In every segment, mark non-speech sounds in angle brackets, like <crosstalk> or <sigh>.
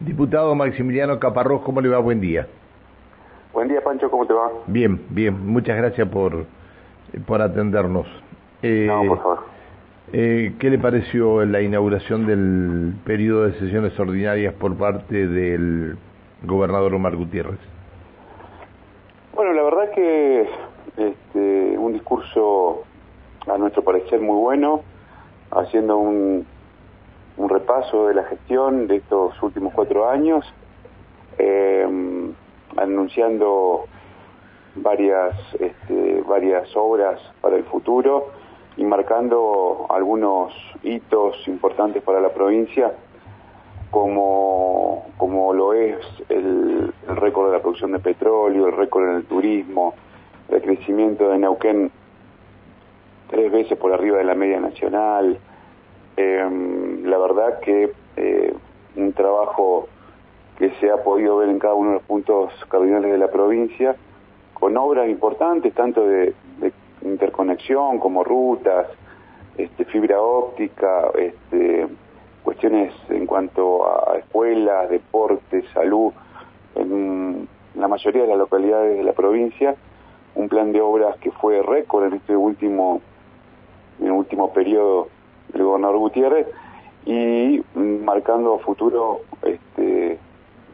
Diputado Maximiliano Caparrós, ¿cómo le va? Buen día. Buen día, Pancho, ¿cómo te va? Bien, bien. Muchas gracias por, por atendernos. Eh, no, por favor. Eh, ¿Qué le pareció la inauguración del periodo de sesiones ordinarias por parte del gobernador Omar Gutiérrez? Bueno, la verdad que este, un discurso, a nuestro parecer, muy bueno, haciendo un, un repaso de la gestión de estos últimos cuatro años, em, anunciando varias, este, varias obras para el futuro y marcando algunos hitos importantes para la provincia, como, como lo es el, el récord de la producción de petróleo, el récord en el turismo, el crecimiento de Neuquén tres veces por arriba de la media nacional, eh, la verdad que eh, un trabajo que se ha podido ver en cada uno de los puntos cardinales de la provincia, con obras importantes, tanto de, interconexión como rutas, este, fibra óptica, este, cuestiones en cuanto a escuelas, deportes, salud, en la mayoría de las localidades de la provincia, un plan de obras que fue récord en este último, en el último periodo el gobernador Gutiérrez y marcando a futuro este,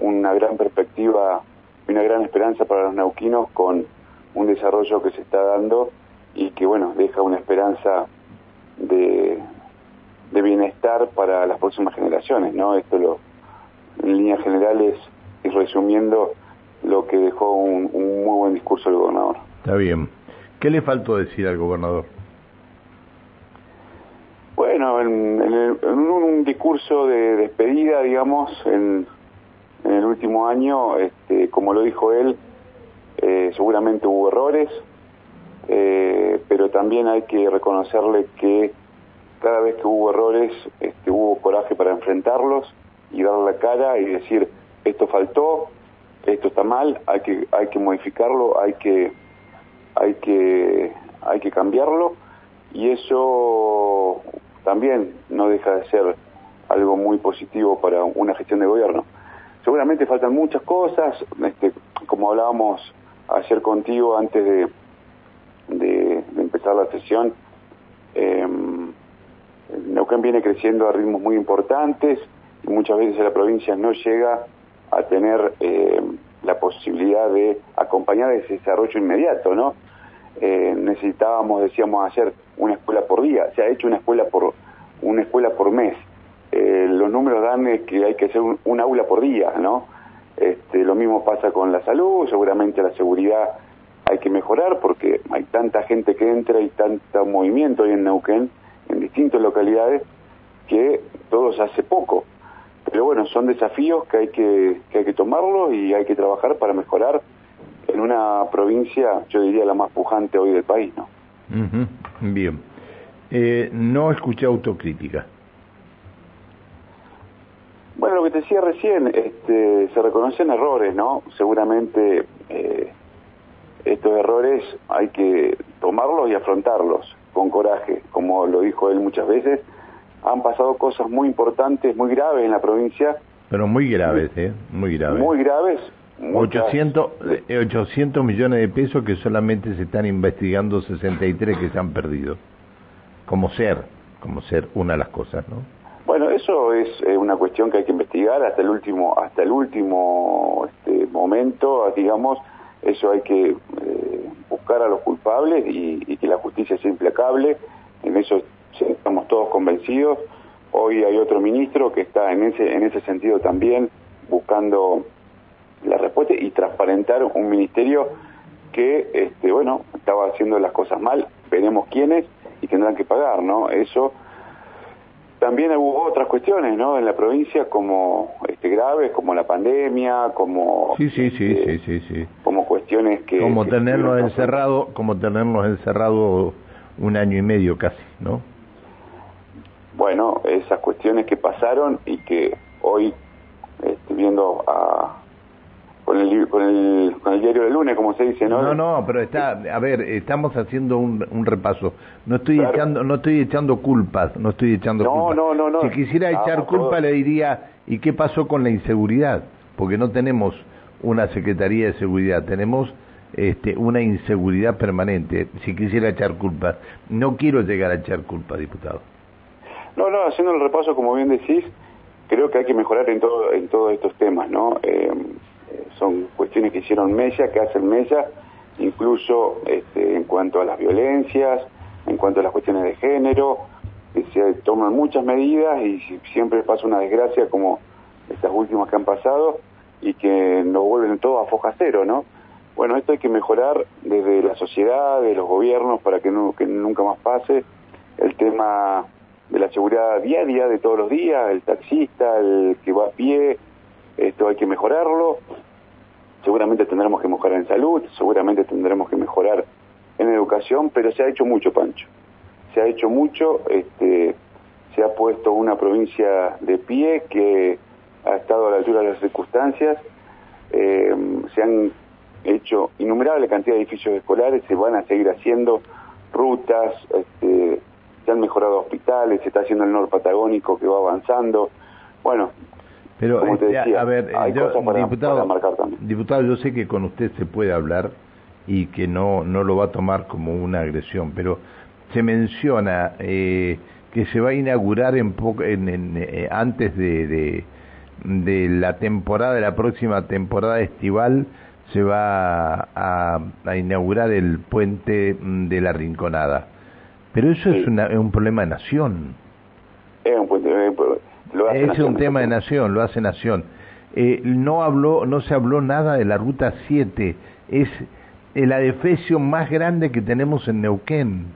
una gran perspectiva y una gran esperanza para los neuquinos con un desarrollo que se está dando y que bueno deja una esperanza de, de bienestar para las próximas generaciones no esto lo en líneas generales y resumiendo lo que dejó un, un muy buen discurso el gobernador. Está bien. Qué le faltó decir al gobernador bueno, en, un, discurso de despedida, digamos, en, el último año, este, como lo dijo él, eh, seguramente hubo errores, eh, pero también hay que reconocerle que cada vez que hubo errores, este, hubo coraje para enfrentarlos y dar la cara y decir, esto faltó, esto está mal, hay que, hay que modificarlo, hay que, hay que, hay que cambiarlo, y eso también no deja de ser algo muy positivo para una gestión de gobierno. Seguramente faltan muchas cosas, este, como hablábamos ayer contigo antes de, de, empezar la sesión, eh, Neuquén viene creciendo a ritmos muy importantes y muchas veces la provincia no llega a tener em, la posibilidad de acompañar ese desarrollo inmediato, ¿no? Eh, necesitábamos, decíamos ayer, una escuela por día. Se ha hecho una escuela por una escuela por mes. Eh, los números dan que hay que hacer un, aula por día, ¿no? Este, lo mismo pasa con la salud, seguramente la seguridad hay que mejorar porque hay tanta gente que entra y tanto movimiento hoy en Neuquén, en distintas localidades, que todo se hace poco. Pero bueno, son desafíos que hay que, que hay que tomarlos y hay que trabajar para mejorar en una provincia, yo diría la más pujante hoy del país, ¿no? Bien. Eh, no escuché autocrítica. Bueno, lo que te decía recién, este, se reconocen errores, ¿no? Seguramente eh, estos errores hay que tomarlos y afrontarlos con coraje, como lo dijo él muchas veces. Han pasado cosas muy importantes, muy graves en la provincia. Pero muy graves, ¿eh? Muy graves. Muy graves, 800, 800 eh, millones de pesos que solamente se están investigando 63 que se han perdido. Como ser, como ser una de las cosas, ¿no? Bueno, eso es eh, una cuestión que hay que investigar hasta el último, hasta el último este, momento, digamos, eso hay que eh, buscar a los culpables y, que la justicia sea implacable. En eso estamos todos convencidos. Hoy hay otro ministro que está en ese, en ese sentido también buscando la respuesta y transparentar un ministerio que, este, bueno, estaba haciendo las cosas mal, veremos quiénes y tendrán que pagar, ¿no? Eso. También hubo otras cuestiones, ¿no? En la provincia como este graves, como la pandemia, como sí, sí, sí, este, sí, sí, como cuestiones que como tenernos encerrado, como tenernos encerrado un año y medio casi, ¿no? Bueno, esas cuestiones que pasaron y que hoy estoy viendo a con el, con el, con el diario del lunes, como se dice, ¿no? No, no, pero está, a ver, estamos haciendo un, un repaso. No estoy echando, no estoy echando culpas, no estoy echando no, culpas. No, no, no. Si quisiera echar culpa le diría, ¿y qué pasó con la inseguridad? Porque no tenemos una Secretaría de Seguridad, tenemos este, una inseguridad permanente. Si quisiera echar culpas, no quiero llegar a echar culpa, diputado. No, no, haciendo el repaso, como bien decís, creo que hay que mejorar en todo en todos estos temas, ¿no? Eh, son cuestiones que hicieron Mella, que hacen Mella, incluso este, en cuanto a las violencias, en cuanto a las cuestiones de género, se toman muchas medidas y siempre pasa una desgracia como estas últimas que han pasado y que nos vuelven todo a foja cero, ¿no? Bueno, esto hay que mejorar desde la sociedad, de los gobiernos, para que, que nunca más pase. El tema de la seguridad diaria de todos los días, el taxista, el que va a pie, esto hay que mejorarlo. Seguramente tendremos que mejorar en salud, seguramente tendremos que mejorar en educación, pero se ha hecho mucho, Pancho. Se ha hecho mucho, este, se ha puesto una provincia de pie que ha estado a la altura de las circunstancias, eh, se han hecho innumerable cantidad de edificios escolares, se van a seguir haciendo rutas, este, se han mejorado hospitales, se está haciendo el norte patagónico que va avanzando. Bueno, pero como te decía, a ver, yo, diputado, diputado, yo sé que con usted se puede hablar y que no no lo va a tomar como una agresión, pero se menciona eh, que se va a inaugurar en, en, eh, antes de, de, de, la temporada, de la próxima temporada estival, se va a, a inaugurar el puente de la Rinconada. Pero eso es, un problema de nación. Es un, es un tema de nación, lo hace nación. Eh, no habló, no se habló nada de la ruta 7. Es el adefesio más grande que tenemos en Neuquén.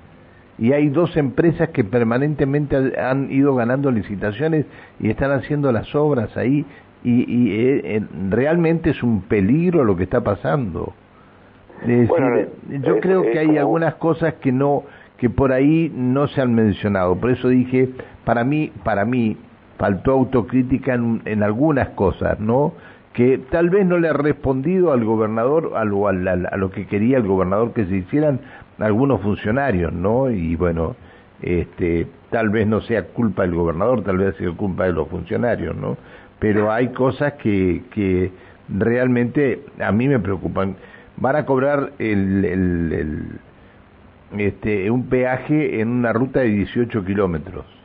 Y hay dos empresas que permanentemente han ido ganando licitaciones y están haciendo las obras ahí. Y, y eh, realmente es un peligro lo que está pasando. yo creo que hay algunas cosas que no que por ahí no se han mencionado. Por eso dije, para mí, para mí faltó autocrítica en, algunas cosas, ¿no? Que tal vez no le ha respondido al gobernador a lo, a, lo que quería el gobernador que se hicieran algunos funcionarios, ¿no? Y bueno, este, tal vez no sea culpa del gobernador, tal vez sea culpa de los funcionarios, ¿no? Pero hay cosas que, que realmente a mí me preocupan. Van a cobrar el, el este, un peaje en una ruta de 18 kilómetros.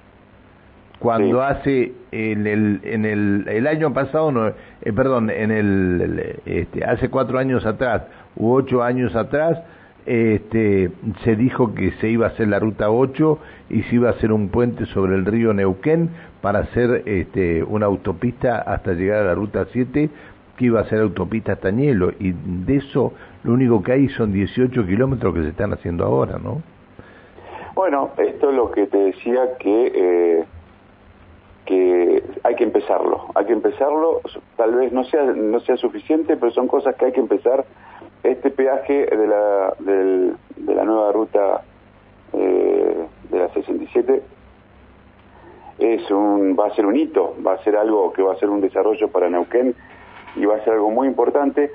Cuando hace en el, en el, el año pasado, no, eh, perdón, en el, este, hace cuatro años atrás u ocho años atrás, este, se dijo que se iba a hacer la ruta 8 y se iba a hacer un puente sobre el río Neuquén para hacer este, una autopista hasta llegar a la ruta 7 que iba a ser autopista hasta Ñelo y de eso lo único que hay son 18 kilómetros que se están haciendo ahora, ¿no? Bueno, esto es lo que te decía que eh, que hay que empezarlo, hay que empezarlo, tal vez no sea no sea suficiente, pero son cosas que hay que empezar. Este peaje de la de la nueva ruta eh, de la 67 es un va a ser un hito, va a ser algo que va a ser un desarrollo para Neuquén y va a ser algo muy importante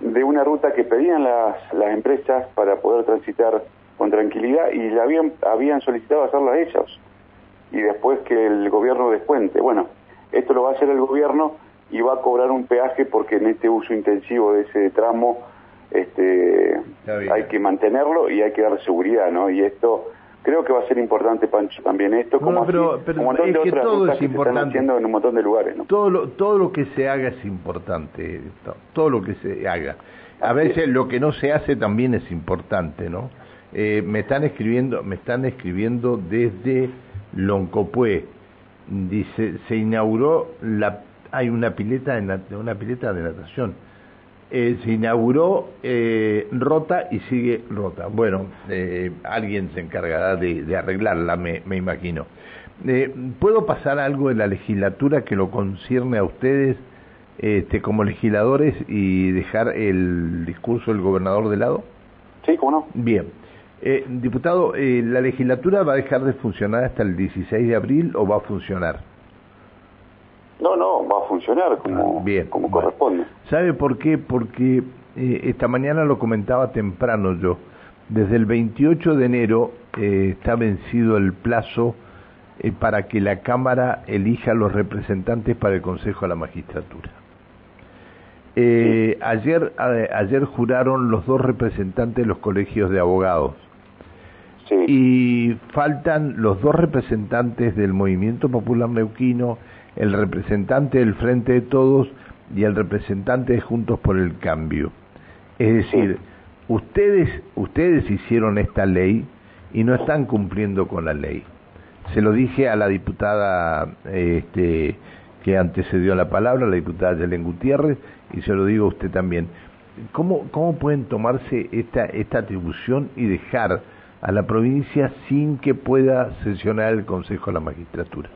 de una ruta que pedían las, las empresas para poder transitar con tranquilidad y la habían, habían solicitado hacerla ellos y después que el gobierno descuente. Bueno, esto lo va a hacer el gobierno y va a cobrar un peaje porque en este uso intensivo de ese tramo este, hay que mantenerlo y hay que dar seguridad, ¿no? Y esto creo que va a ser importante, Pancho, también esto, como, pero, un montón de otras todo es importante. haciendo en un montón de lugares. ¿no? Todo, lo, todo lo que se haga es importante, todo lo que se haga. A veces lo que no se hace también es importante, ¿no? Eh, me están escribiendo, me están escribiendo desde Loncopué. Dice, se inauguró la, hay una pileta, de, una pileta de natación eh, se inauguró eh, rota y sigue rota. Bueno, eh, alguien se encargará de, arreglarla, me, imagino. ¿Puedo pasar algo en la legislatura que lo concierne a ustedes este, como legisladores y dejar el discurso del gobernador de lado? Sí, ¿cómo no? Bien. Diputado, ¿la legislatura va a dejar de funcionar hasta el 16 de abril o va a funcionar? No, no, va a funcionar como, ah, Bien, como corresponde. ¿Sabe por qué? Porque eh, esta mañana lo comentaba temprano yo, desde el 28 de enero eh, está vencido el plazo eh, para que la Cámara elija los representantes para el Consejo de la Magistratura. ayer, ayer juraron los dos representantes de los colegios de abogados. Y faltan los dos representantes del Movimiento Popular Neuquino, el representante del Frente de Todos y el representante de Juntos por el Cambio. Es decir, ustedes, ustedes hicieron esta ley y no están cumpliendo con la ley. Se lo dije a la diputada este, que antecedió la palabra, la diputada Yelen Gutiérrez, y se lo digo a usted también. ¿Cómo, cómo pueden tomarse esta, esta atribución y dejar a la provincia sin que pueda sesionar el Consejo de la Magistratura?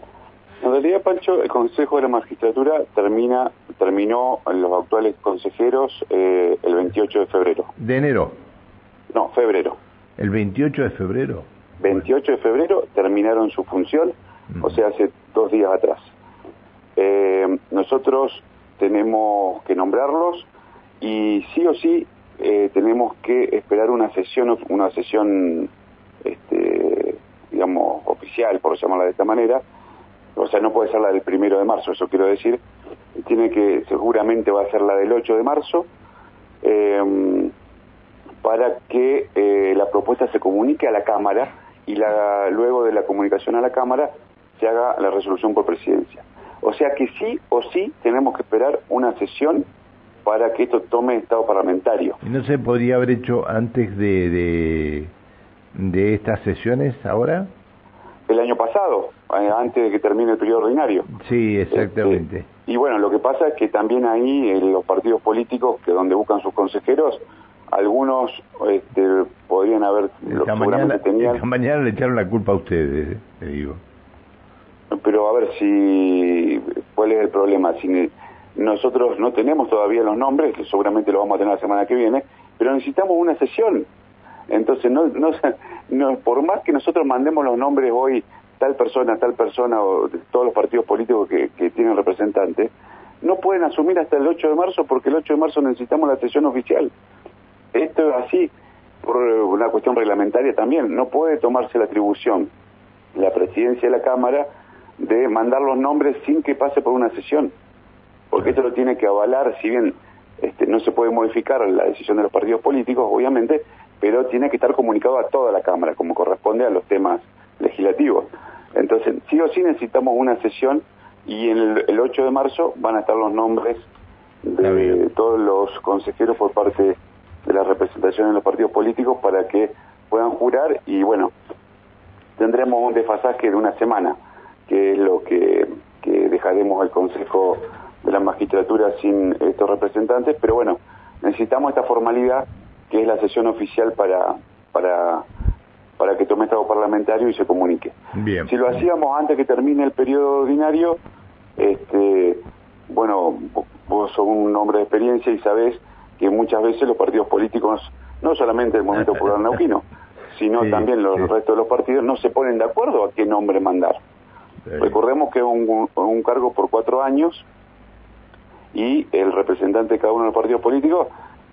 En realidad, Pancho, el Consejo de la Magistratura termina, terminó los actuales consejeros eh, el 28 de febrero. ¿De enero? No, febrero. ¿El 28 de febrero? 28 de febrero terminaron su función, o sea, hace dos días atrás. Eh, nosotros tenemos que nombrarlos y sí o sí eh, tenemos que esperar una sesión, una sesión, este, digamos, oficial, por llamarla de esta manera, o sea, no puede ser la del primero de marzo, eso quiero decir, tiene que, seguramente va a ser la del 8 de marzo, eh, para que eh, la propuesta se comunique a la Cámara y la, luego de la comunicación a la Cámara se haga la resolución por presidencia. O sea que sí o sí tenemos que esperar una sesión para que esto tome estado parlamentario. ¿Y no se podría haber hecho antes de, de, de estas sesiones ahora? El año pasado, eh, antes de que termine el periodo ordinario. Sí, exactamente. Este, y bueno, lo que pasa es que también ahí en eh, los partidos políticos, que donde buscan sus consejeros, algunos este, podrían haber... Esta, mañana, tenían... mañana le echaron la culpa a ustedes, te digo. Pero a ver si... ¿Cuál es el problema? Si nosotros no tenemos todavía los nombres, que seguramente lo vamos a tener la semana que viene, pero necesitamos una sesión. Entonces, no, no, <laughs> no, por más que nosotros mandemos los nombres hoy tal persona, tal persona, o de todos los partidos políticos que, tienen representantes, no pueden asumir hasta el 8 de marzo porque el 8 de marzo necesitamos la sesión oficial. Esto es así por una cuestión reglamentaria también. No puede tomarse la atribución la presidencia de la Cámara de mandar los nombres sin que pase por una sesión. Porque esto lo tiene que avalar, si bien este, no se puede modificar la decisión de los partidos políticos, obviamente, pero tiene que estar comunicado a toda la Cámara, como corresponde a los temas legislativos. Entonces, sí o sí necesitamos una sesión y el, el 8 de marzo van a estar los nombres de todos los consejeros por parte de la representación de los partidos políticos para que puedan jurar y bueno, tendremos un desfasaje de una semana, que es lo que, que dejaremos el Consejo de la Magistratura sin estos representantes, pero bueno, necesitamos esta formalidad que es la sesión oficial para, para para que tome estado parlamentario y se comunique. Bien. Si lo hacíamos antes que termine el periodo ordinario, este, bueno, vos sos un hombre de experiencia y sabés que muchas veces los partidos políticos, no solamente el Movimiento Popular Neuquino, <laughs> sino también los restos de los partidos, no se ponen de acuerdo a qué nombre mandar. Recordemos que es un, un, cargo por cuatro años y el representante de cada uno de los partidos políticos,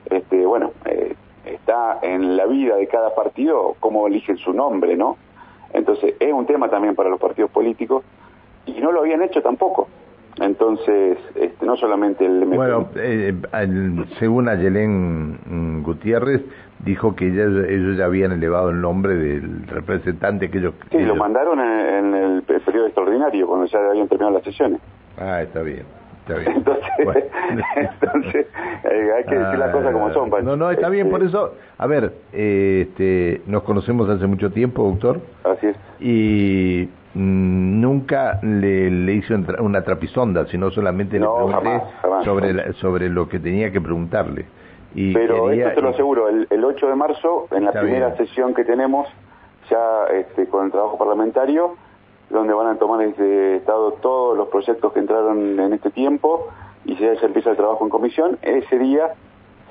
este, bueno, eh, está en la vida de cada partido cómo eligen su nombre, ¿no? Entonces es un tema también para los partidos políticos y no lo habían hecho tampoco. Entonces, este, no solamente el Bueno, eh, según Ayelén Gutiérrez, dijo que ellos, ya habían elevado el nombre del representante que ellos... Sí, lo mandaron en, el periodo extraordinario, cuando ya habían terminado las sesiones. Ah, está bien. Entonces, <laughs> entonces eh, hay que decir las cosas como son. No, no, está bien, por eso, a ver, eh, este, nos conocemos hace mucho tiempo, doctor. Así es. Y mm, nunca le, le hice una trapisonda, sino solamente le pregunté sobre, sobre lo que tenía que preguntarle. Y Pero esto te lo aseguro, el, el 8 de marzo, en la primera sesión que tenemos, ya este, con el trabajo parlamentario, donde van a tomar este estado todos los proyectos que entraron en este tiempo y ya se empieza el trabajo en comisión. Ese día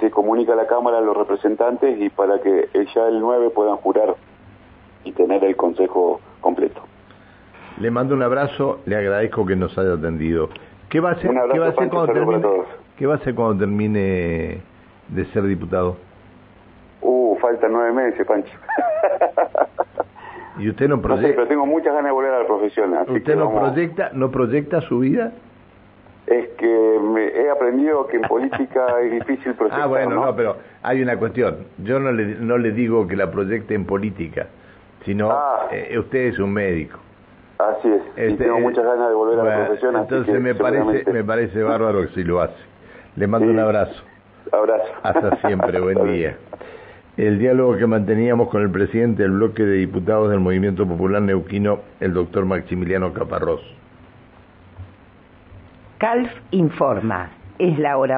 se comunica a la Cámara a los representantes y para que ya el 9 puedan jurar y tener el Consejo completo. Le mando un abrazo, le agradezco que nos haya atendido. ¿Qué va a hacer, ¿qué va a hacer cuando termine, ¿qué va a hacer cuando termine de ser diputado? Uh, faltan nueve meses, Pancho. <laughs> ¿Y usted no proyecta? pero tengo muchas ganas de volver a la profesión. ¿Usted no, proyecta, no proyecta su vida? Es que me he aprendido que en política <laughs> es difícil proyectar. Ah, bueno, ¿no? pero hay una cuestión. Yo no le, no le digo que la proyecte en política, sino Ah. eh, usted es un médico. Así es, y Este, tengo muchas ganas de volver a la profesión. así Entonces que me parece, seguramente- me parece bárbaro que si lo hace. Le mando Sí. un abrazo. Abrazo. Hasta siempre, buen <laughs> día. El diálogo que manteníamos con el presidente del bloque de diputados del Movimiento Popular Neuquino, el doctor Maximiliano Caparrós. CALF informa. Es la hora.